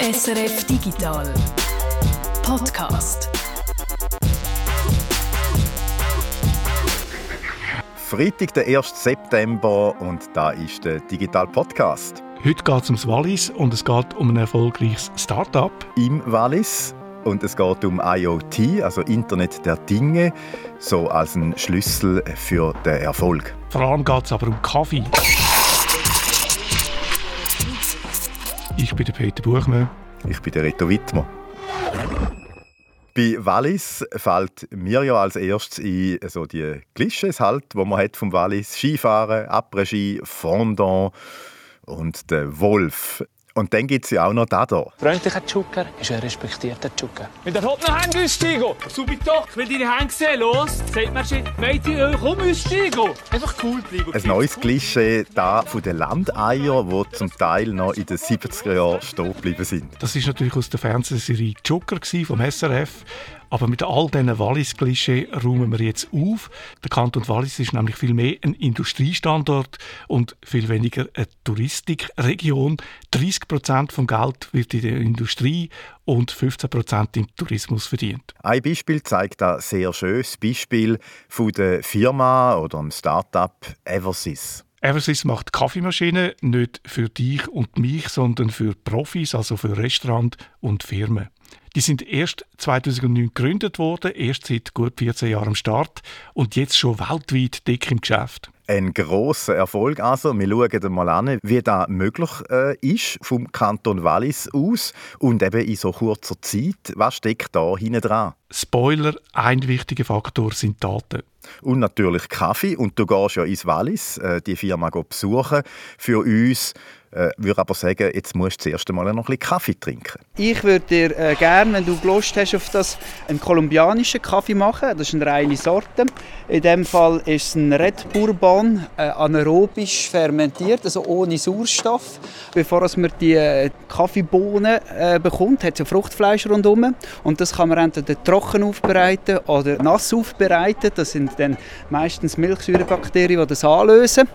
SRF Digital Podcast. Freitag, der 1. September und da ist der Digital Podcast. Heute geht es ums Wallis und es geht um ein erfolgreiches Start-up. Im Wallis und es geht um IoT, also Internet der Dinge, so als ein Schlüssel für den Erfolg. Vor allem geht es aber um Kaffee. Ich bin der Peter Buchmann. Ich bin der Reto Wittmer. Bei Wallis fällt mir ja als erstes ein, so die Klischees halt, wo man hat vom Wallis Skifahren, Après-Ski, Fondant und der Wolf. Und dann gibt es ja auch noch da hier. Freundlicher Zucker ist ein respektierter Zucker. Mit der Hop noch Hände aussteigen. Subito. Ich will deine Hände sehen. Los. Sagt mir schon. Mädchen, komm aussteigen. Einfach cool bleiben. Ein neues Klischee da von den Landeier, die zum Teil noch in den 70er Jahren stehen geblieben sind. Das ist natürlich aus der Fernsehserie Joker vom SRF. Aber mit all diesen Wallis-Klischee räumen wir jetzt auf. Der Kanton Wallis ist nämlich viel mehr ein Industriestandort und viel weniger eine Touristikregion. 30 Prozent vom Geld wird in der Industrie und 15 Prozent im Tourismus verdient. Ein Beispiel zeigt ein sehr schönes Beispiel von der Firma oder dem Start-up Eversys. Eversys macht Kaffeemaschinen nicht für dich und mich, sondern für Profis, also für Restaurant und Firmen. Die sind erst 2009 gegründet worden, erst seit gut 14 Jahren am Start und jetzt schon weltweit dick im Geschäft. Ein grosser Erfolg also. Wir schauen mal an, wie das möglich äh, ist vom Kanton Wallis aus und eben in so kurzer Zeit. Was steckt da hinten dran? Spoiler, ein wichtiger Faktor sind Daten. Und natürlich Kaffee. Und du gehst ja ins Wallis, äh, die Firma besuchen. Für uns äh, würde aber sagen, jetzt musst du zuerst einmal noch ein bisschen Kaffee trinken. Ich würde dir äh, gerne, wenn du Lust hast auf das, einen kolumbianischen Kaffee machen. Das ist eine reine Sorte. In dem Fall ist es ein Red Bourbon, äh, anaerobisch fermentiert, also ohne Sauerstoff. Bevor man die äh, Kaffeebohnen äh, bekommt, hat es ja Fruchtfleisch rundherum. Und das kann man entweder trocken aufbereiten oder nass aufbereiten. Das sind dann meistens Milchsäurebakterien, die das anlösen.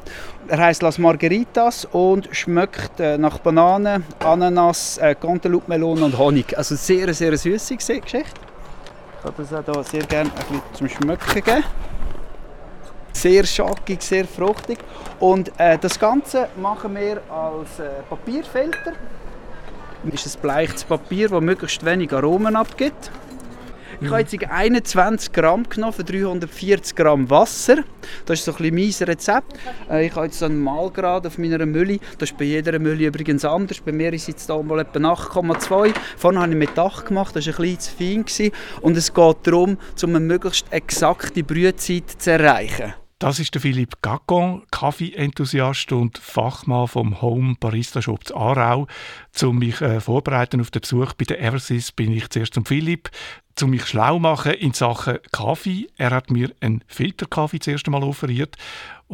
Er heißt Las Margaritas und schmeckt äh, nach Bananen, Ananas, äh, Cantaloupe, Melone und Honig. Also sehr, sehr süße Geschichte. Ich kann das auch hier sehr gerne ein bisschen zum Schmecken geben. Sehr schackig, sehr fruchtig. Und äh, das Ganze machen wir als äh, Papierfilter. Das ist ein bleiches Papier, das möglichst wenig Aromen abgibt. Ich habe jetzt 21 Gramm genommen für 340 Gramm Wasser. Das ist so ein bisschen mein Rezept. Äh, ich habe jetzt so einen Malgrad auf meiner Mülle. Das ist bei jeder Mülle übrigens anders. Bei mir ist jetzt hier mal etwa 8,2. Vorne habe ich mit 8 gemacht, das war ein bisschen zu fein. Und es geht darum, um eine möglichst exakte Brühzeit zu erreichen. Das ist der Philipp Gacon, Kaffee-Enthusiast und Fachmann vom Home Barista Shop zu Aarau. Um mich äh, vorbereiten auf den Besuch bei der Eversys bin ich zuerst zum Philipp, um mich schlau machen in Sachen Kaffee. Er hat mir einen Filterkaffee zuerst einmal offeriert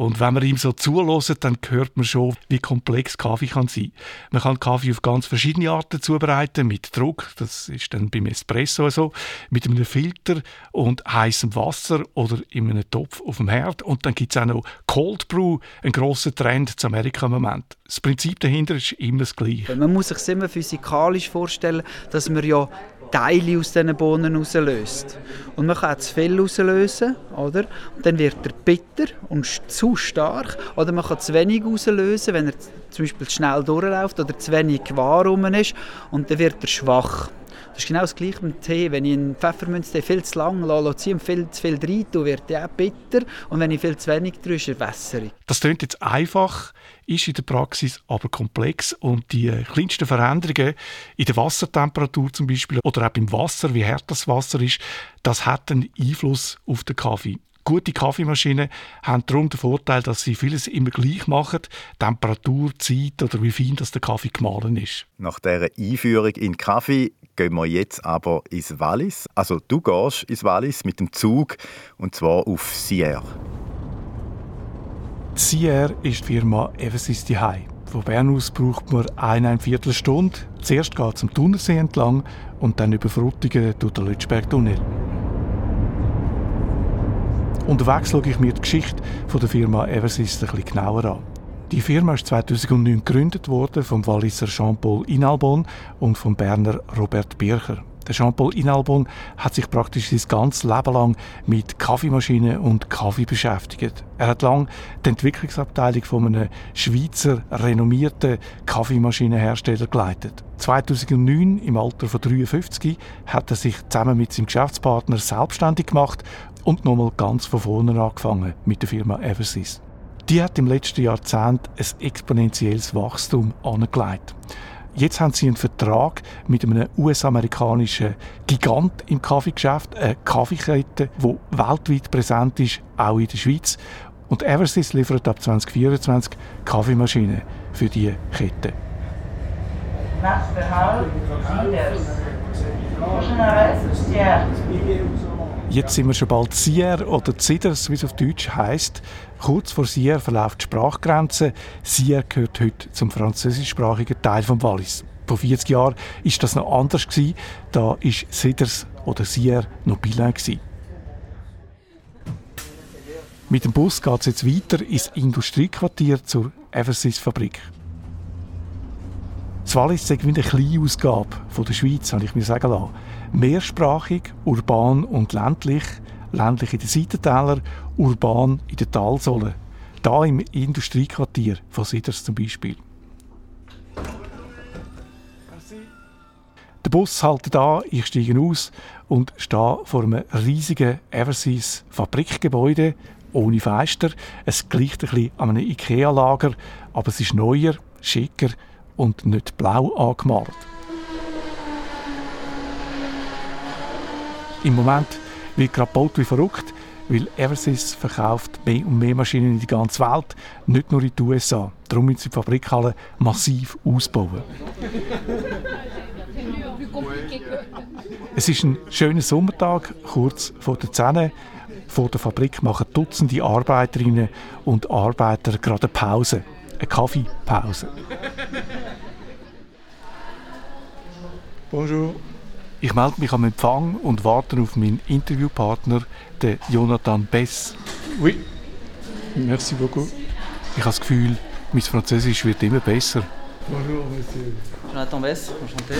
und wenn man ihm so zulässt, dann hört man schon, wie komplex Kaffee kann sein. Man kann Kaffee auf ganz verschiedene Arten zubereiten, mit Druck, das ist dann beim Espresso so, mit einem Filter und heißem Wasser oder in einem Topf auf dem Herd. Und dann gibt es auch noch Cold Brew, ein grosser Trend zu Amerika im Moment. Das Prinzip dahinter ist immer das gleiche. Man muss sich immer physikalisch vorstellen, dass man ja Teile aus diesen Bohnen rauslöst. Und man kann das Fell rauslösen, oder? Und dann wird er bitter und zu stark. Oder man kann zu wenig rauslösen, wenn er zum Beispiel zu schnell durchläuft oder zu wenig Gewahr rum ist. Und dann wird er schwach. Das ist genau das gleiche mit dem Tee. Wenn ich einen Pfefferminztee viel zu lang lasse und viel zu viel rein tue, wird er auch bitter. Und wenn ich viel zu wenig tue, ist er wässerig. Das klingt jetzt einfach, ist in der Praxis aber komplex. Und die kleinsten Veränderungen in der Wassertemperatur zum Beispiel oder auch beim Wasser, wie hart das Wasser ist, das hat einen Einfluss auf den Kaffee. Gute Kaffeemaschinen haben darum den Vorteil, dass sie vieles immer gleich machen. Temperatur, Zeit oder wie fein das der Kaffee gemahlen ist. Nach dieser Einführung in Kaffee gehen wir jetzt aber ins Wallis. Also du gehst ins Wallis mit dem Zug und zwar auf Sierre. Sierre ist die Firma Eversys High. Von Bern aus braucht man eine Viertelstunde. Zuerst geht es am Thunersee entlang und dann über Frutigen durch den Lütschberg-Tunnel. Unterwegs schaue ich mir die Geschichte von der Firma Eversys ein bisschen genauer an. Die Firma ist 2009 gegründet worden vom Walliser Jean-Paul Inalbon und vom Berner Robert Bircher. Der Jean-Paul Inalbon hat sich praktisch sein ganzes Leben lang mit Kaffeemaschinen und Kaffee beschäftigt. Er hat lang die Entwicklungsabteilung von einem Schweizer renommierten Kaffeemaschinenhersteller geleitet. 2009, im Alter von 53, hat er sich zusammen mit seinem Geschäftspartner selbstständig gemacht und nochmal ganz von vorne angefangen mit der Firma Eversys. Die hat im letzten Jahrzehnt ein exponentielles Wachstum angelegt. Jetzt haben sie einen Vertrag mit einem US-amerikanischen Gigant im Kaffeegeschäft, eine Kaffeekette, die weltweit präsent ist, auch in der Schweiz. Und Eversys liefert ab 2024 Kaffeemaschinen für diese Kette. Nächster Halt, Jetzt sind wir schon bald Sier oder Ziders, wie es auf Deutsch heißt. Kurz vor Sier verläuft die Sprachgrenze. Sier gehört heute zum französischsprachigen Teil von Wallis. Vor 40 Jahren war das noch anders gewesen. Da war Siders oder Sier noch gewesen. Mit dem Bus geht es jetzt weiter ins Industriequartier zur Eversys-Fabrik. Das Wallis ist eine kleine Ausgabe von der Schweiz, habe ich mir sagen lassen mehrsprachig, urban und ländlich, ländlich in den Seitentälern, urban in den Talsohlen. Da im Industriequartier von Siders zum Beispiel. Der Bus hält da, ich steige aus und stehe vor einem riesigen Eversys Fabrikgebäude ohne Fenster. Es gleicht ein bisschen an einem Ikea-Lager, aber es ist neuer, schicker und nicht blau angemalt. Im Moment wird gerade gebaut wie verrückt, weil Eversys verkauft mehr und mehr Maschinen in die ganze Welt, nicht nur in die USA. Darum müssen sie die Fabrikhalle massiv ausbauen. es ist ein schöner Sommertag, kurz vor der 10 Vor der Fabrik machen Dutzende Arbeiterinnen und Arbeiter gerade eine Pause, eine Kaffeepause. Bonjour. Ich melde mich am Empfang und warte auf meinen Interviewpartner, den Jonathan Bess. Oui, merci beaucoup. Ich habe das Gefühl, mein Französisch wird immer besser. Bonjour, Monsieur. Jonathan Bess, enchanté.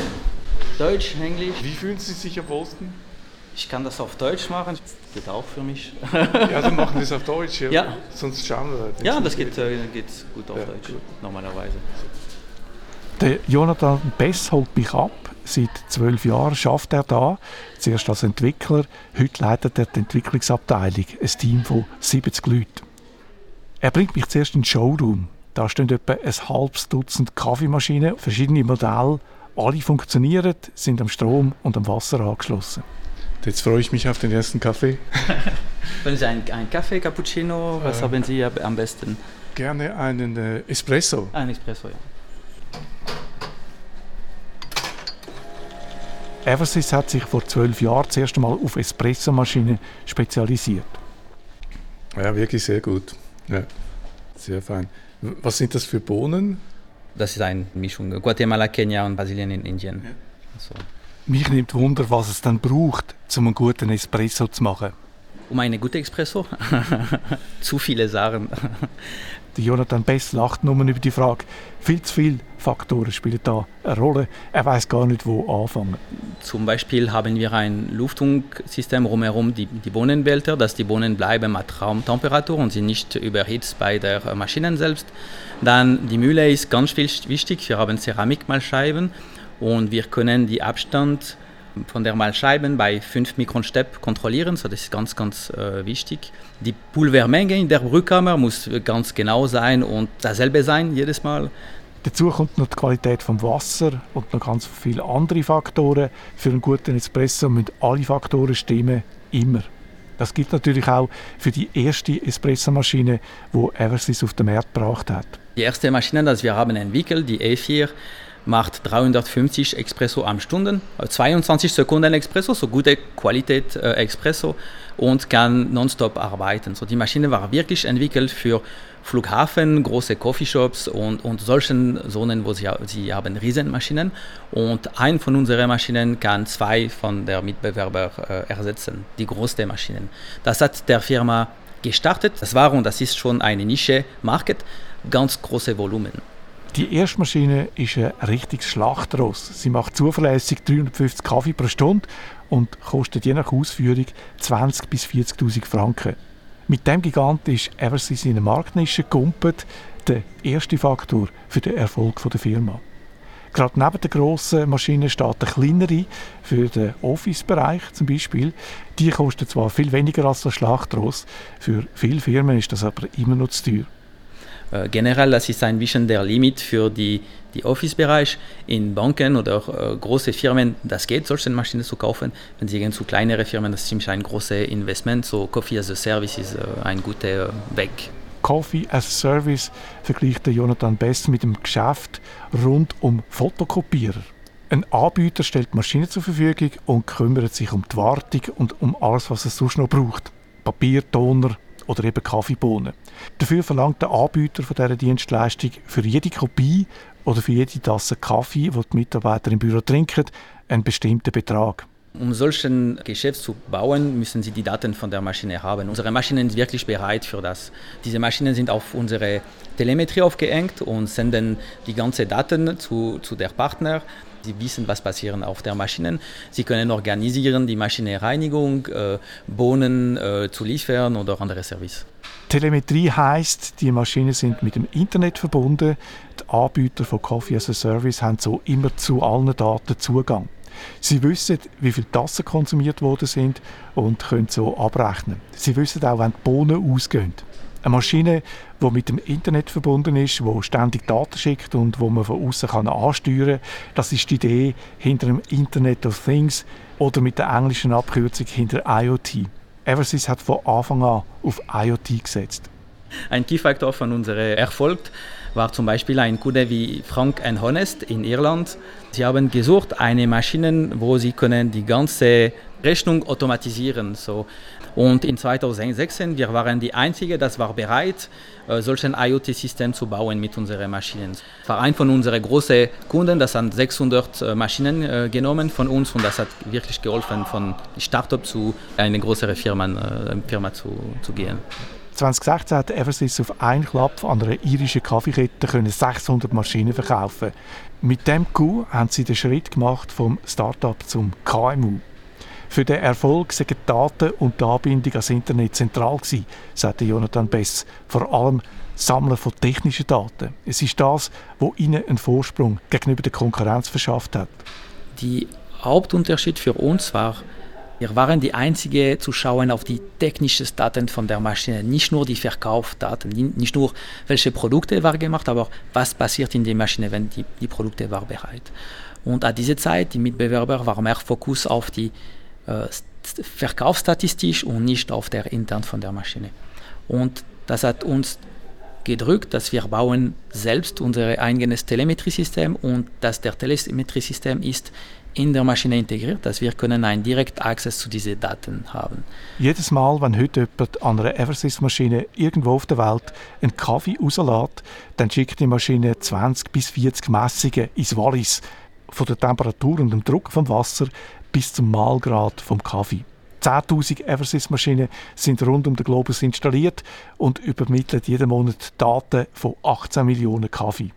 Deutsch, Englisch. Wie fühlen Sie sich am wohlsten? Ich kann das auf Deutsch machen, das geht auch für mich. ja, dann machen wir es auf Deutsch, ja? ja. Sonst schauen wir. Ja, das geht, äh, geht gut auf ja, Deutsch, gut. normalerweise. Der Jonathan Bess holt mich ab Seit zwölf Jahren schafft er da, zuerst als Entwickler, heute leitet er die Entwicklungsabteilung, ein Team von 70 Leuten. Er bringt mich zuerst in den Showroom. Da stehen etwa ein halbes Dutzend Kaffeemaschinen, verschiedene Modelle. Alle funktionieren, sind am Strom und am Wasser angeschlossen. Jetzt freue ich mich auf den ersten Kaffee. Wollen Sie einen, einen Kaffee, Cappuccino? Was äh, haben Sie am besten? Gerne einen äh, Espresso. Ein Espresso, ja. Eversys hat sich vor zwölf Jahren das erste Mal auf Espressomaschinen spezialisiert. Ja, wirklich sehr gut. Ja, sehr fein. Was sind das für Bohnen? Das ist eine Mischung Guatemala, Kenia und Brasilien in Indien. Ja. Also. Mich nimmt Wunder, was es dann braucht, um einen guten Espresso zu machen. Um einen guten Espresso? Zu viele Sachen. Jonathan Bess lacht nur über die Frage. Viel zu viele Faktoren spielen da eine Rolle. Er weiß gar nicht, wo anfangen. Zum Beispiel haben wir ein Luftsystem rumherum, die, die Bohnenbehälter, dass die Bohnen bleiben at Raumtemperatur und sind nicht überhitzt bei der Maschine selbst. Dann die Mühle ist ganz wichtig. Wir haben Ceramikmalscheiben und wir können die Abstand von der Malscheiben bei 5 Mikron Step kontrollieren, so das ist ganz, ganz äh, wichtig. Die Pulvermenge in der Brühkammer muss ganz genau sein und dasselbe sein jedes Mal. Dazu kommt noch die Qualität vom Wasser und noch ganz viele andere Faktoren. Für einen guten Espresso müssen alle Faktoren stimmen, immer. Das gilt natürlich auch für die erste Espressomaschine, die Eversys auf den Markt gebracht hat. Die erste Maschine, die wir haben entwickelt, die E4, macht 350 Espresso am Stunden, 22 Sekunden Espresso, so gute Qualität äh, Espresso und kann nonstop arbeiten. So die Maschine war wirklich entwickelt für Flughafen, große Coffeeshops und, und solchen Zonen, wo sie, sie haben Riesenmaschinen. Und ein von unseren Maschinen kann zwei von der Mitbewerber äh, ersetzen, die großen Maschinen. Das hat der Firma gestartet. Das war und das ist schon eine Nische-Market, ganz große Volumen. Die erste Maschine ist ein richtiges Schlachtross. Sie macht zuverlässig 350 Kaffee pro Stunde und kostet je nach Ausführung 20.000 bis 40.000 Franken. Mit dem Gigant ist Eversys in eine Marktnische gekumpelt, der erste Faktor für den Erfolg der Firma. Gerade neben den grossen Maschinen steht eine kleinere für den Office-Bereich zum Beispiel. Die kostet zwar viel weniger als das Schlachtross, für viele Firmen ist das aber immer noch zu teuer. Äh, generell, das ist ein bisschen der Limit für die, die Office-Bereich. In Banken oder äh, große Firmen, das geht, solche Maschinen zu kaufen. Wenn Sie gehen zu kleineren Firmen, das ist ziemlich ein großes Investment. So Coffee as a Service ist äh, ein guter Weg. Coffee as a Service vergleicht Jonathan Best mit dem Geschäft rund um Fotokopierer. Ein Anbieter stellt Maschinen zur Verfügung und kümmert sich um die Wartung und um alles, was es sonst noch braucht. Papier, Toner, oder eben Kaffeebohnen. Dafür verlangt der Anbieter von dieser Dienstleistung für jede Kopie oder für jede Tasse Kaffee, die die Mitarbeiter im Büro trinken, einen bestimmten Betrag. Um solchen Geschäft zu bauen, müssen Sie die Daten von der Maschine haben. Unsere Maschinen sind wirklich bereit für das. Diese Maschinen sind auf unsere Telemetrie aufgehängt und senden die ganzen Daten zu, zu der Partner. Sie wissen, was passiert auf der Maschine. Sie können organisieren, die Maschinenreinigung, äh, Bohnen äh, zu liefern oder andere Service. Telemetrie heißt, die Maschinen sind mit dem Internet verbunden. Die Anbieter von Coffee as a Service haben so immer zu allen Daten Zugang. Sie wissen, wie viele Tassen konsumiert worden sind und können so abrechnen. Sie wissen auch, wenn die Bohnen ausgehen. Eine Maschine, die mit dem Internet verbunden ist, die ständig Daten schickt und wo man von außen kann ansteuern. Das ist die Idee hinter dem Internet of Things oder mit der englischen Abkürzung hinter IoT. Eversys hat von Anfang an auf IoT gesetzt. Ein Key-Faktor von unserem Erfolg war zum Beispiel ein Kunde wie Frank Honest in Irland. Sie haben gesucht eine Maschine, wo sie können die ganze Rechnung automatisieren. So und in 2016, wir waren die Einzige, das war bereit, äh, solchen IoT-System zu bauen mit unseren Maschinen. Das war ein von unseren großen Kunden, das hat 600 äh, Maschinen äh, genommen von uns und das hat wirklich geholfen, von Startup zu einer größeren Firma, Firma zu, zu gehen. 2016 hat Eversys auf einen Klapp an einer irischen Kaffeekette 600 Maschinen verkaufen. Mit dem Coup haben sie den Schritt gemacht vom Startup zum KMU. Für den Erfolg sind die Daten und die Anbindung ans Internet zentral gewesen, sagte Jonathan Bess. Vor allem Sammeln von technischen Daten. Es ist das, was ihnen einen Vorsprung gegenüber der Konkurrenz verschafft hat. Der Hauptunterschied für uns war, wir waren die einzige zu schauen auf die technischen Daten von der Maschine, nicht nur die Verkaufsdaten, nicht nur welche Produkte waren gemacht, aber was passiert in der Maschine, wenn die, die Produkte waren bereit. Und an dieser Zeit, die Mitbewerber waren mehr Fokus auf die verkaufsstatistisch und nicht auf der intern von der Maschine. Und das hat uns gedrückt, dass wir bauen selbst unser eigenes Telemetriesystem und dass der Telemetriesystem ist in der Maschine integriert, dass wir können einen direkten Access zu diesen Daten haben. Jedes Mal, wenn heute jemand an einer Eversys-Maschine irgendwo auf der Welt einen Kaffee rauslässt, dann schickt die Maschine 20 bis 40 Messungen ins Wallis von der Temperatur und dem Druck vom Wasser bis zum Mahlgrad vom Kaffee. 10.000 Eversys-Maschinen sind rund um den Globus installiert und übermitteln jeden Monat Daten von 18 Millionen Kaffee.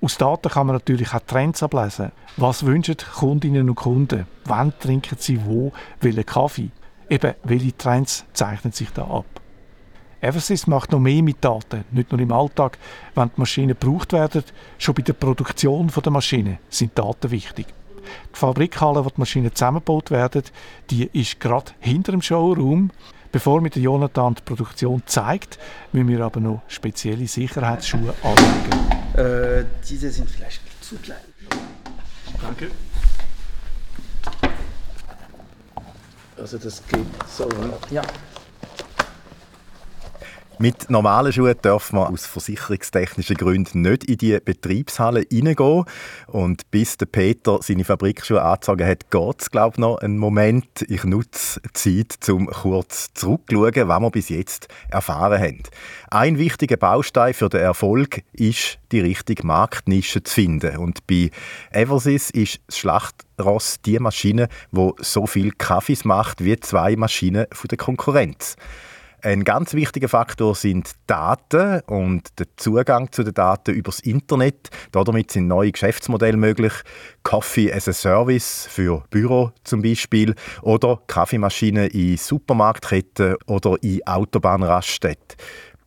Aus Daten kann man natürlich auch Trends ablesen. Was wünschen Kundinnen und Kunden? Wann trinken sie wo welchen Kaffee? Eben, welche Trends zeichnen sich da ab? Eversys macht noch mehr mit Daten, nicht nur im Alltag, wenn die Maschinen gebraucht werden. Schon bei der Produktion der Maschine sind Daten wichtig. Die Fabrikhalle, wo die Maschinen zusammengebaut werden, die ist gerade hinter dem Showroom. Bevor mir Jonathan die Produktion zeigt, müssen wir aber noch spezielle Sicherheitsschuhe anlegen. Äh, diese sind vielleicht zu klein. Danke. Also das geht so. Ne? Ja. Mit normalen Schuhen darf man aus versicherungstechnischen Gründen nicht in die Betriebshalle reingehen. Und bis der Peter seine Fabrikschuhe angezogen hat, geht es, glaube ich, noch einen Moment. Ich nutze die Zeit, um kurz zurückzuschauen, was wir bis jetzt erfahren haben. Ein wichtiger Baustein für den Erfolg ist, die richtige Marktnische zu finden. Und bei Eversys ist das Schlachtross die Maschine, die so viel Kaffees macht wie zwei Maschinen der Konkurrenz. Ein ganz wichtiger Faktor sind Daten und der Zugang zu den Daten übers Internet. Damit sind neue Geschäftsmodelle möglich. Coffee as a Service für Büro zum Beispiel oder Kaffeemaschinen in Supermarktketten oder in Autobahnraststätten.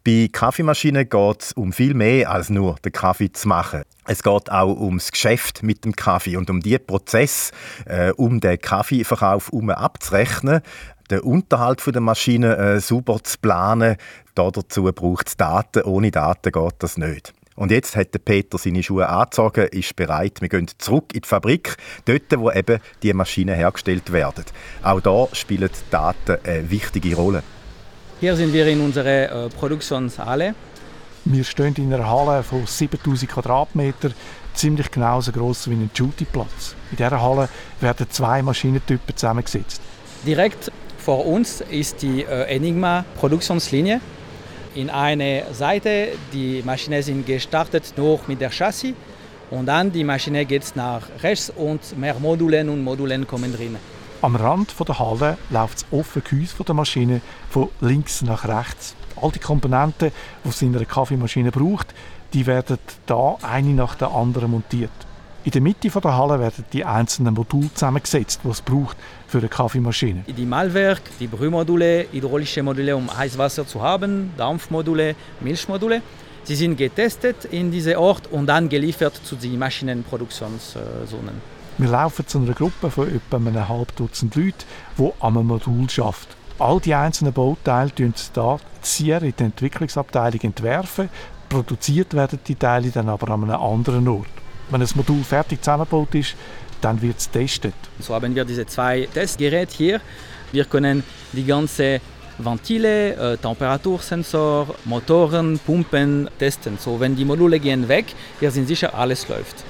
Bei Kaffeemaschinen geht es um viel mehr als nur den Kaffee zu machen. Es geht auch ums Geschäft mit dem Kaffee und um die Prozess, äh, um den Kaffeeverkauf um abzurechnen, den Unterhalt der Maschine äh, super zu planen. Dazu braucht es Daten. Ohne Daten geht das nicht. Und jetzt hat Peter seine Schuhe angezogen, ist bereit. Wir gehen zurück in die Fabrik, dort, wo eben die Maschinen hergestellt werden. Auch da spielen Daten eine wichtige Rolle. Hier sind wir in unserer äh, Produktionshalle. Wir stehen in einer Halle von 7000 Quadratmetern, ziemlich genauso groß wie ein Dutyplatz. In dieser Halle werden zwei Maschinentypen zusammengesetzt. Direkt vor uns ist die äh, Enigma Produktionslinie. In einer Seite die Maschinen sind gestartet nur mit der Chassis und dann die Maschine geht nach rechts und mehr Modulen und Modulen kommen drin. Am Rand der Halle läuft das offene Gehäuse der Maschine von links nach rechts. All die Komponenten, die es in einer Kaffeemaschine braucht, die werden da eine nach der anderen montiert. In der Mitte der Halle werden die einzelnen Module zusammengesetzt, die es braucht für eine Kaffeemaschine. Die Mahlwerk, die Brühmodule, hydraulische Module, um Heißwasser zu haben, Dampfmodule, Milchmodule. Sie sind getestet in diesem Ort und dann geliefert zu den Maschinenproduktionszonen. Wir laufen zu einer Gruppe von etwa einem halben Dutzend Leuten, die an einem Modul arbeiten. All die einzelnen Bauteile entwerfen da hier in der Entwicklungsabteilung entwerfen. Produziert werden die Teile dann aber an einem anderen Ort. Wenn das Modul fertig zusammengebaut ist, dann wird es getestet. So haben wir diese zwei Testgeräte hier. Wir können die ganze Ventile, äh, Temperatursensor, Motoren, Pumpen testen. So, wenn die Module gehen weg, wir sind sicher, alles läuft.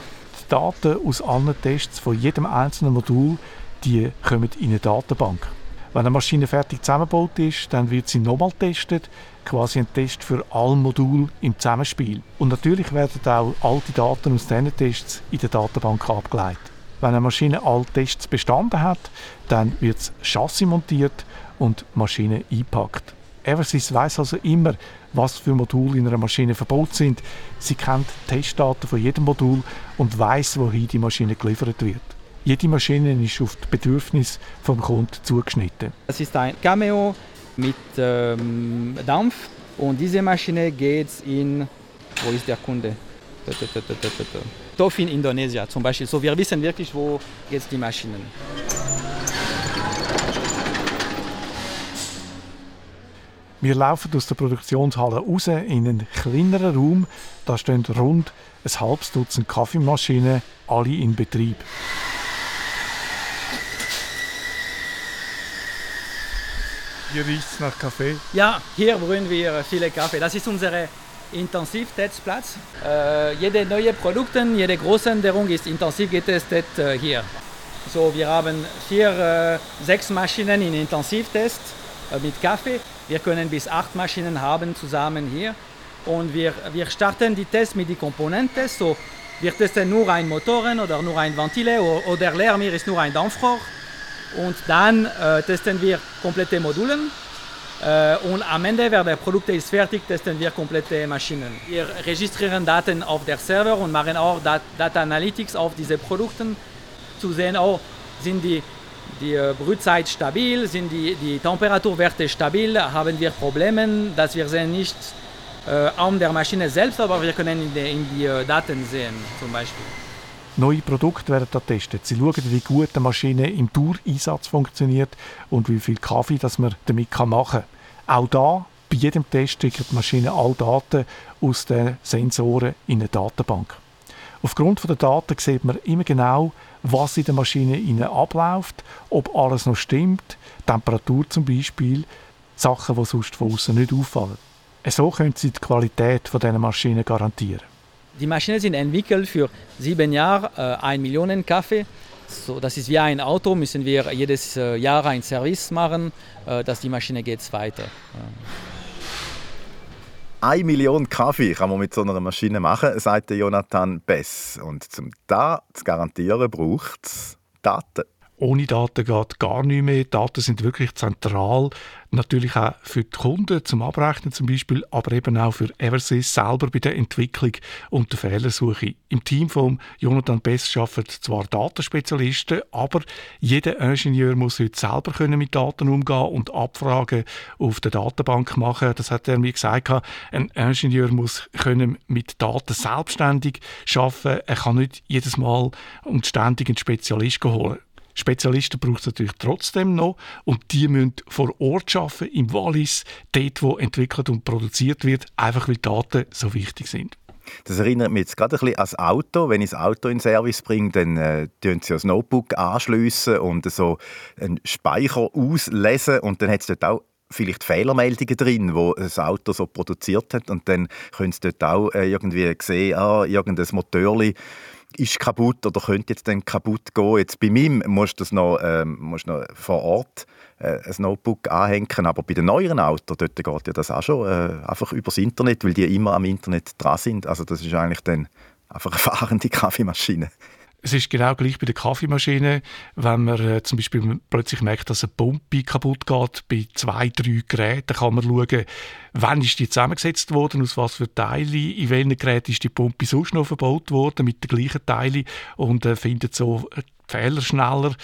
Daten aus allen Tests von jedem einzelnen Modul, die kommen in eine Datenbank. Wenn eine Maschine fertig zusammengebaut ist, dann wird sie nochmal getestet, quasi ein Test für alle Module im Zusammenspiel. Und natürlich werden auch alte Daten aus diesen Tests in der Datenbank abgeleitet. Wenn eine Maschine alle Tests bestanden hat, dann wird das Chassis montiert und die Maschine eingepackt. Eversys weiß also immer, was für Module in einer Maschine verbaut sind. Sie kennt die Testdaten von jedem Modul und weiß, wohin die Maschine geliefert wird. Jede Maschine ist auf die Bedürfnisse vom Kunden zugeschnitten. Das ist ein Cameo mit ähm, Dampf und diese Maschine geht in, wo ist der Kunde? Tof in Indonesien zum Beispiel. So, wir wissen wirklich, wo jetzt die Maschinen. Wir laufen aus der Produktionshalle raus in einen kleineren Raum. Da stehen rund ein halbes Dutzend Kaffeemaschinen, alle in Betrieb. Hier riecht es nach Kaffee. Ja, hier brühen wir viele Kaffee. Das ist unser Intensivtestplatz. Äh, jede neue Produkte, jede große Änderung ist intensiv getestet äh, hier. So, wir haben vier, äh, sechs Maschinen in Intensivtest äh, mit Kaffee. Wir können bis acht Maschinen haben zusammen hier. Und wir, wir starten die Tests mit den Komponenten. So, wir testen nur ein Motoren oder nur ein Ventile oder leer mir ist nur ein Dampfrohr. Und dann äh, testen wir komplette Module. Äh, und am Ende, wenn der Produkt ist fertig, testen wir komplette Maschinen. Wir registrieren Daten auf der Server und machen auch Dat Data Analytics auf diese Produkte, zu sehen, oh, sind die die äh, Brützeit stabil, sind die, die Temperaturwerte stabil, haben wir Probleme, dass wir sehen nicht äh, an der Maschine selbst, aber wir können in die, in die äh, Daten sehen zum Beispiel. Neue Produkte werden da getestet. Sie schauen, wie gut die Maschine im Dauereinsatz funktioniert und wie viel Kaffee das man damit machen kann. Auch da, bei jedem Test schickt die Maschine alle Daten aus den Sensoren in eine Datenbank. Aufgrund der Daten sieht man immer genau, was in der Maschine abläuft, ob alles noch stimmt, Temperatur zum Beispiel, Sachen, die sonst von außen nicht auffallen. So können Sie die Qualität dieser Maschine garantieren. Die Maschinen sind entwickelt für sieben Jahre, äh, ein Millionen Kaffee. So, das ist wie ein Auto, müssen wir jedes äh, Jahr ein Service machen, äh, dass die Maschine geht weiter. Eine Million Kaffee kann man mit so einer Maschine machen, sagt Jonathan Bess. Und um das zu garantieren, braucht es Daten. Ohne Daten geht gar nicht mehr. Daten sind wirklich zentral, natürlich auch für die Kunden zum Abrechnen zum Beispiel, aber eben auch für Eversys selber bei der Entwicklung und der Fehlersuche. Im Team von Jonathan Bess arbeiten zwar Datenspezialisten, aber jeder Ingenieur muss heute selber können mit Daten umgehen und Abfragen auf der Datenbank machen. Das hat er mir gesagt. Ein Ingenieur muss können mit Daten selbstständig arbeiten. Er kann nicht jedes Mal und ständig einen Spezialist holen. Spezialisten braucht es natürlich trotzdem noch und die müssen vor Ort arbeiten, im Wallis, dort, wo entwickelt und produziert wird, einfach weil Daten so wichtig sind. Das erinnert mich jetzt gerade ein bisschen ans Auto. Wenn ich das Auto in Service bringe, dann äh, sie das Notebook anschliessen und so einen Speicher auslesen und dann hat es dort auch vielleicht Fehlermeldungen drin, wo das Auto so produziert hat und dann können sie dort auch äh, irgendwie sehen, ah, irgendein Motorli ist kaputt oder könnte jetzt dann kaputt gehen. Jetzt bei mir musst du das noch, ähm, musst noch vor Ort äh, ein Notebook anhängen, aber bei den neueren Autos, dort geht ja das auch schon äh, einfach übers Internet, weil die immer am Internet dran sind. Also das ist eigentlich dann einfach eine fahrende Kaffeemaschine. Es ist genau gleich bei der Kaffeemaschine, wenn man äh, zum Beispiel plötzlich merkt, dass eine Pumpe kaputt geht, bei zwei, drei Geräten kann man schauen, wann ist die zusammengesetzt worden, aus was für Teilen, in welchen Geräten ist die Pumpe sonst noch verbaut worden, mit den gleichen Teilen und äh, findet so äh, Fehler schneller.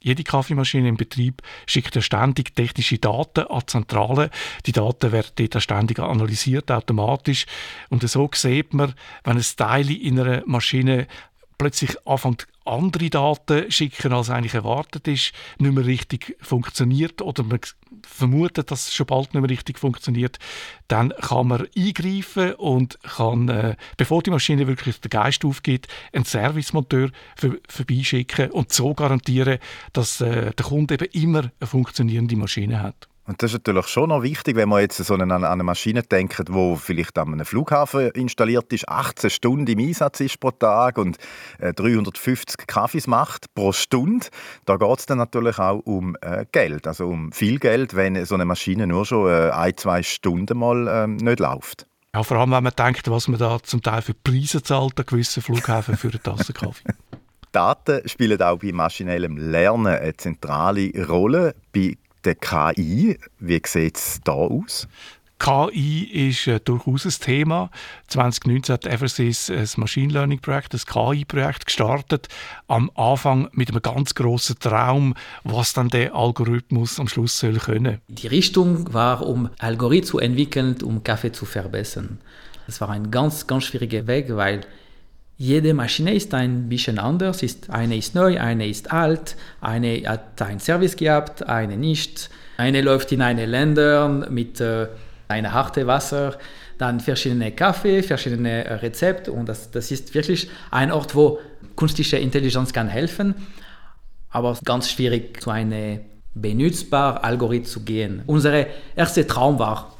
Jede Kaffeemaschine im Betrieb schickt ja ständig technische Daten an die Zentrale. Die Daten werden dort ständig analysiert, automatisch. Und so sieht man, wenn ein Teil in einer Maschine plötzlich anfängt, andere Daten schicken, als eigentlich erwartet ist, nicht mehr richtig funktioniert oder man vermutet, dass es schon bald nicht mehr richtig funktioniert, dann kann man eingreifen und kann, äh, bevor die Maschine wirklich den Geist aufgeht, einen Servicemonteur für, vorbeischicken und so garantieren, dass äh, der Kunde eben immer eine funktionierende Maschine hat. Und das ist natürlich schon noch wichtig, wenn man jetzt so an eine Maschine denkt, wo vielleicht an einem Flughafen installiert ist, 18 Stunden im Einsatz ist pro Tag und 350 äh, Kaffees macht pro Stunde. Da geht es dann natürlich auch um äh, Geld, also um viel Geld, wenn so eine Maschine nur schon äh, ein, zwei Stunden mal ähm, nicht läuft. Ja, vor allem, wenn man denkt, was man da zum Teil für Preise zahlt an gewissen Flughäfen für eine Tasse Kaffee. Daten spielen auch bei maschinellem Lernen eine zentrale Rolle. Bei der KI. Wie sieht es da aus? KI ist äh, durchaus ein Thema. 2019 hat Eversys ein Machine Learning Projekt, ein KI-Projekt gestartet. Am Anfang mit einem ganz großen Traum, was dann der Algorithmus am Schluss soll können. Die Richtung war, um Algorithmen zu entwickeln, um Kaffee zu verbessern. Das war ein ganz, ganz schwieriger Weg, weil jede Maschine ist ein bisschen anders. Ist, eine ist neu, eine ist alt, eine hat einen Service gehabt, eine nicht. Eine läuft in eine Länder mit äh, einem harten Wasser, dann verschiedene Kaffee, verschiedene Rezepte und das, das ist wirklich ein Ort, wo künstliche Intelligenz kann helfen, aber ganz schwierig zu einem benutzbaren Algorithmus zu gehen. Unser erster Traum war,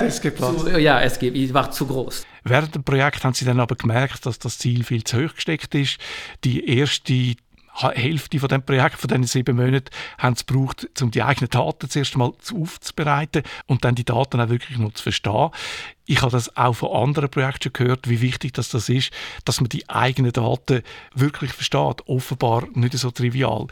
es, gibt Platz. ja, es gibt, war zu groß. Während dem Projekt haben Sie dann aber gemerkt, dass das Ziel viel zu hoch gesteckt ist. Die erste Hälfte von dem Projekt, von diesen sieben Monaten, haben sie gebraucht, um die eigenen Daten zuerst mal aufzubereiten und dann die Daten auch wirklich noch zu verstehen. Ich habe das auch von anderen Projekten gehört, wie wichtig das, das ist, dass man die eigenen Daten wirklich versteht. Offenbar nicht so trivial.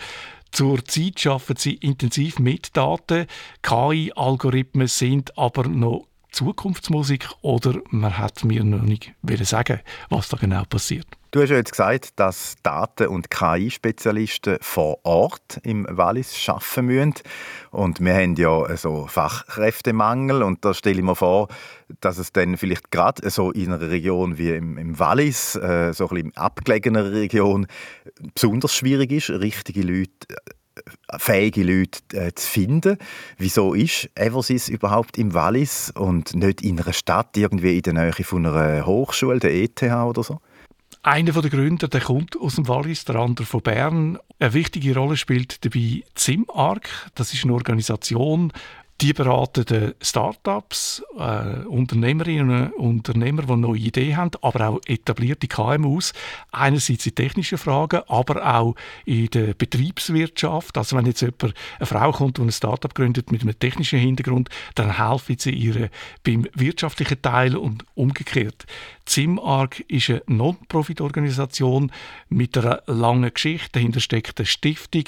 Zur Zeit arbeiten sie intensiv mit Daten. KI-Algorithmen sind aber noch Zukunftsmusik oder man hat mir noch nicht sagen, was da genau passiert. Du hast ja jetzt gesagt, dass Daten- und KI-Spezialisten vor Ort im Wallis arbeiten müssen. Und wir haben ja so Fachkräftemangel. Und da stelle ich mir vor, dass es dann vielleicht gerade so in einer Region wie im, im Wallis, äh, so ein bisschen abgelegener Region, besonders schwierig ist, richtige Leute äh, fähige Leute äh, zu finden. Wieso ist Eversys überhaupt im Wallis und nicht in einer Stadt, irgendwie in der Nähe von einer Hochschule, der ETH oder so? Einer der Gründer der kommt aus dem Wallis, der andere von Bern. Eine wichtige Rolle spielt dabei ZIMARC. Das ist eine Organisation, Die beraten Startups, äh, Unternehmerinnen und Unternehmer, die neue Ideen haben, aber auch etablierte KMUs. Einerseits in technischen Fragen, aber auch in der Betriebswirtschaft. Also wenn jetzt jemand, eine Frau kommt, die ein Startup gründet mit einem technischen Hintergrund, dann helfen sie ihr beim wirtschaftlichen Teil und umgekehrt. Zimark ist eine Non-Profit-Organisation mit einer langen Geschichte. Dahinter steckt eine Stiftung.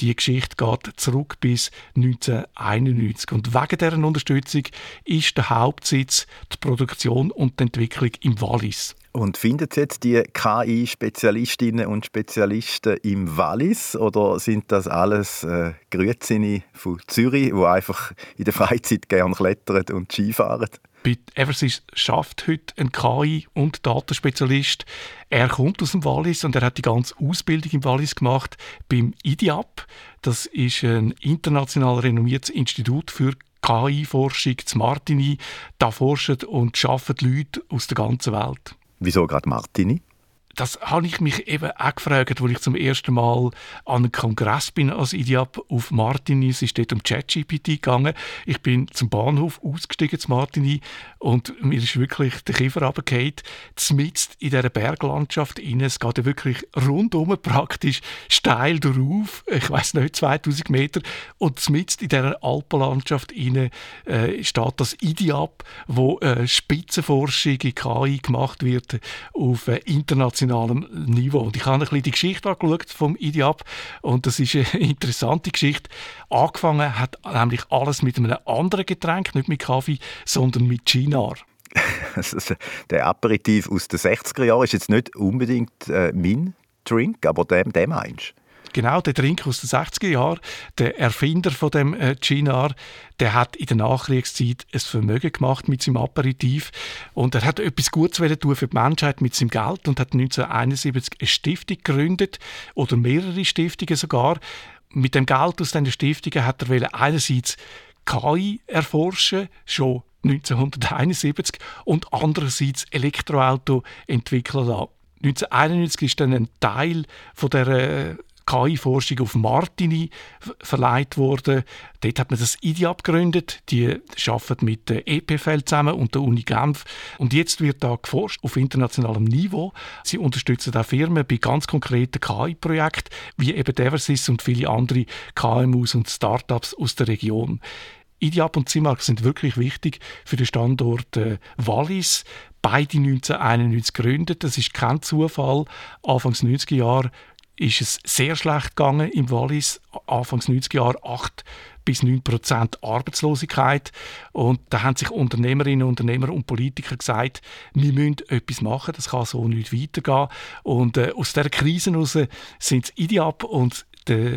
Die Geschichte geht zurück bis 1991. Und wegen dieser Unterstützung ist der Hauptsitz die Produktion und die Entwicklung im Wallis. Und findet jetzt die KI-Spezialistinnen und Spezialisten im Wallis oder sind das alles äh, Grützini von Zürich, die einfach in der Freizeit gerne klettern und Skifahren? Eversys schafft heute ein KI- und Datenspezialist. Er kommt aus dem Wallis und er hat die ganze Ausbildung im Wallis gemacht beim IDIAP. Das ist ein international renommiertes Institut für KI-Forschung zu Martini. Da forschen und arbeiten Leute aus der ganzen Welt. Wieso gerade Martini? Das habe ich mich eben auch gefragt, als ich zum ersten Mal an einem Kongress bin als Idiap auf Martini. Es ist dort um ChatGPT gegangen. Ich bin zum Bahnhof ausgestiegen zu Martini und mir ist wirklich der Kiefer runtergefallen. Zumindest in dieser Berglandschaft rein. Es geht ja wirklich rundum praktisch steil drauf. Ich weiß nicht, 2000 Meter. Und zumindest in dieser Alpenlandschaft rein äh, steht das IDIAP, wo äh, Spitzenforschung in KI gemacht wird auf äh, international internationalem Niveau. Und ich habe ein bisschen die Geschichte angeschaut vom IDIAP und das ist eine interessante Geschichte. Angefangen hat nämlich alles mit einem anderen Getränk, nicht mit Kaffee, sondern mit Chinar. der Aperitif aus den 60er Jahren ist jetzt nicht unbedingt äh, mein Drink, aber dem, dem meinst? Genau, der Drink aus den 60er Jahren, der Erfinder von dem äh, Ginar, der hat in der Nachkriegszeit ein Vermögen gemacht mit seinem Aperitif und er hat etwas Gutes tun für die Menschheit mit seinem Geld und hat 1971 eine Stiftung gegründet oder mehrere Stiftungen sogar. Mit dem Geld aus diesen Stiftungen hat er einerseits KI erforschen, schon 1971 und andererseits Elektroauto entwickeln lassen. 1991 ist dann ein Teil von der äh, KI-Forschung auf Martini verleiht worden. Dort hat man das IDIAB gegründet. Die arbeiten mit der EPFL zusammen und der Uni Genf. Und jetzt wird da geforscht auf internationalem Niveau. Sie unterstützen auch Firmen bei ganz konkreten KI-Projekten, wie eben Eversys und viele andere KMUs und Startups aus der Region. IDIAB und CIMARC sind wirklich wichtig für den Standort äh, Wallis. Beide 1991 gegründet. Das ist kein Zufall. Anfangs 90er Jahre ist es sehr schlecht gegangen im Wallis. Anfangs 90er Jahre 8 bis 9 Prozent Arbeitslosigkeit. Und da haben sich Unternehmerinnen, Unternehmer und Politiker gesagt, wir müssen etwas machen, das kann so nicht weitergehen. Und äh, aus dieser Krise heraus sind IDIAP und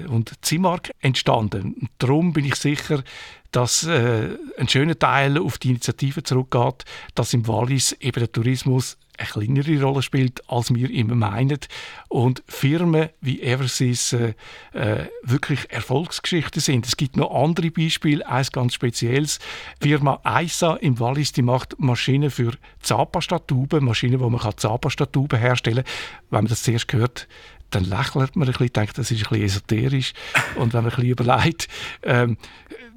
und Zimark entstanden. Und darum bin ich sicher, dass äh, ein schöner Teil auf die Initiative zurückgeht, dass im Wallis eben der Tourismus eine kleinere Rolle spielt, als wir immer meinen. Und Firmen wie Eversys äh, äh, wirklich Erfolgsgeschichten sind. Es gibt noch andere Beispiele, eines ganz spezielles. Die Firma Eisa im Wallis, die macht Maschinen für Zahnpastatuben, Maschinen, wo man Zahnpastatuben herstellen kann. Wenn man das zuerst hört, dann lächelt man ein bisschen, denkt, das ist ein bisschen esoterisch. Und wenn man ein bisschen überlegt, ähm,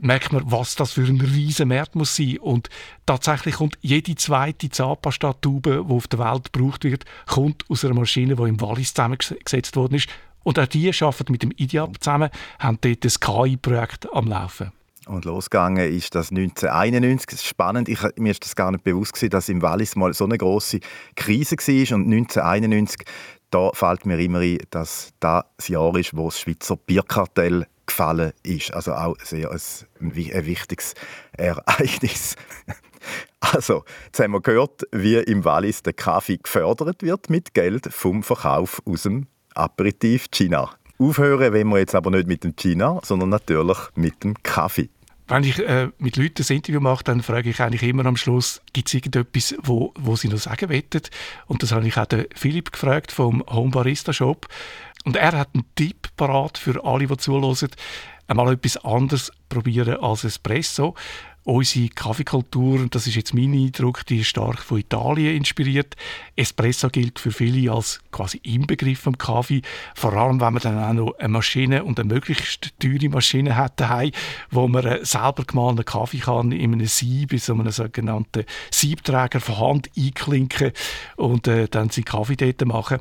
merkt man, was das für ein riesen Markt muss sein. Und tatsächlich kommt jede zweite Zahnpasta-Tube, die auf der Welt gebraucht wird, kommt aus einer Maschine, die im Wallis zusammengesetzt worden ist. Und auch die arbeiten mit dem IDIAP zusammen, haben dort das KI-Projekt am Laufen. Und losgegangen ist das 1991. Das ist spannend. Ich, mir ist das gar nicht bewusst gewesen, dass im Wallis mal so eine große Krise war. Und 1991, da fällt mir immer ein, dass das Jahr ist, wo das Schweizer Bierkartell gefallen ist. Also auch sehr ein, ein wichtiges Ereignis. Also, jetzt haben wir gehört, wie im Wallis der Kaffee gefördert wird mit Geld vom Verkauf aus dem Aperitif China. Aufhören wenn wir jetzt aber nicht mit dem China, sondern natürlich mit dem Kaffee. Wenn ich äh, mit Leuten ein Interview mache, dann frage ich eigentlich immer am Schluss, gibt es irgendetwas, wo, wo sie noch sagen wollen? Und das habe ich auch den Philipp gefragt vom Home Barista Shop. Und er hat einen Tipp parat für alle, die zuhören, einmal etwas anderes probieren als Espresso. Unsere Kaffeekultur, das ist jetzt mein Eindruck, die ist stark von Italien inspiriert. Espresso gilt für viele als quasi Inbegriff vom Kaffee, vor allem wenn man dann auch noch eine Maschine und eine möglichst teure Maschine hat daheim, wo man selber gemahlenen Kaffee kann in einem Sieb, in so einem sogenannten Siebträger von Hand einklinken und äh, dann seinen Kaffee dort machen.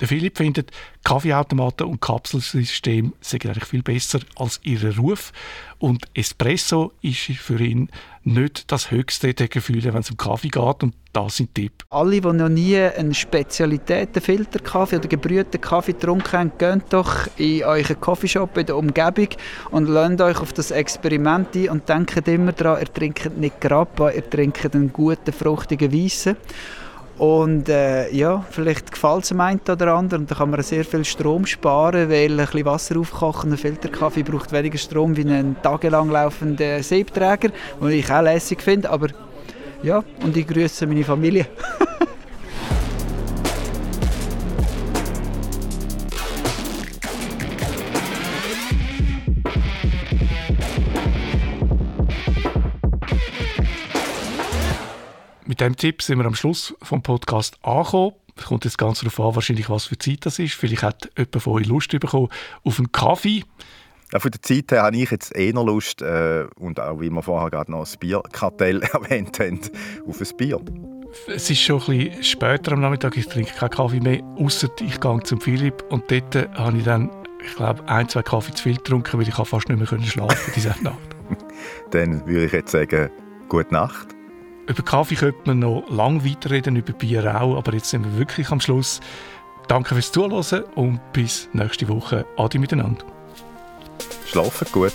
Der Philipp findet, Kaffeeautomaten und Kapselsystem sind eigentlich viel besser als ihr Ruf. Und Espresso ist für ihn nicht das höchste der Gefühle, wenn es um Kaffee geht. Und das sind Tipp. Alle, die noch nie einen Spezialitäten-Filterkaffee oder gebrühten Kaffee getrunken haben, geht doch in euren Coffeeshop in der Umgebung und lasst euch auf das Experiment ein und denkt immer daran, ihr trinkt nicht Grappa, ihr trinkt einen guten, fruchtigen Weissen. Und äh, ja, vielleicht gefällt es dem einen oder anderen. Und da kann man sehr viel Strom sparen, weil ein bisschen Wasser aufkochen, ein Filterkaffee braucht weniger Strom wie ein tagelang laufender Siebträger, den ich auch lässig finde. Aber ja, und ich grüße meine Familie. Mit dem Tipp sind wir am Schluss vom Podcast angekommen. Es kommt jetzt ganz darauf an, wahrscheinlich, was für Zeit das ist. Vielleicht hat jemand von euch Lust bekommen auf einen Kaffee. Ja, von der Zeit her habe ich jetzt eher Lust, äh, und auch wie wir vorher gerade noch das Bierkartell erwähnt haben, auf ein Bier. Es ist schon ein bisschen später am Nachmittag, ich trinke keinen Kaffee mehr, außer ich gehe zum Philipp und dort habe ich dann, ich glaube, ein, zwei Kaffee zu viel getrunken, weil ich fast nicht mehr schlafen diese Nacht. Dann würde ich jetzt sagen, gute Nacht. Über Kaffee könnte man noch lange weiterreden, über Bier auch, aber jetzt sind wir wirklich am Schluss. Danke fürs Zuhören und bis nächste Woche. Adi miteinander. Schlafen gut.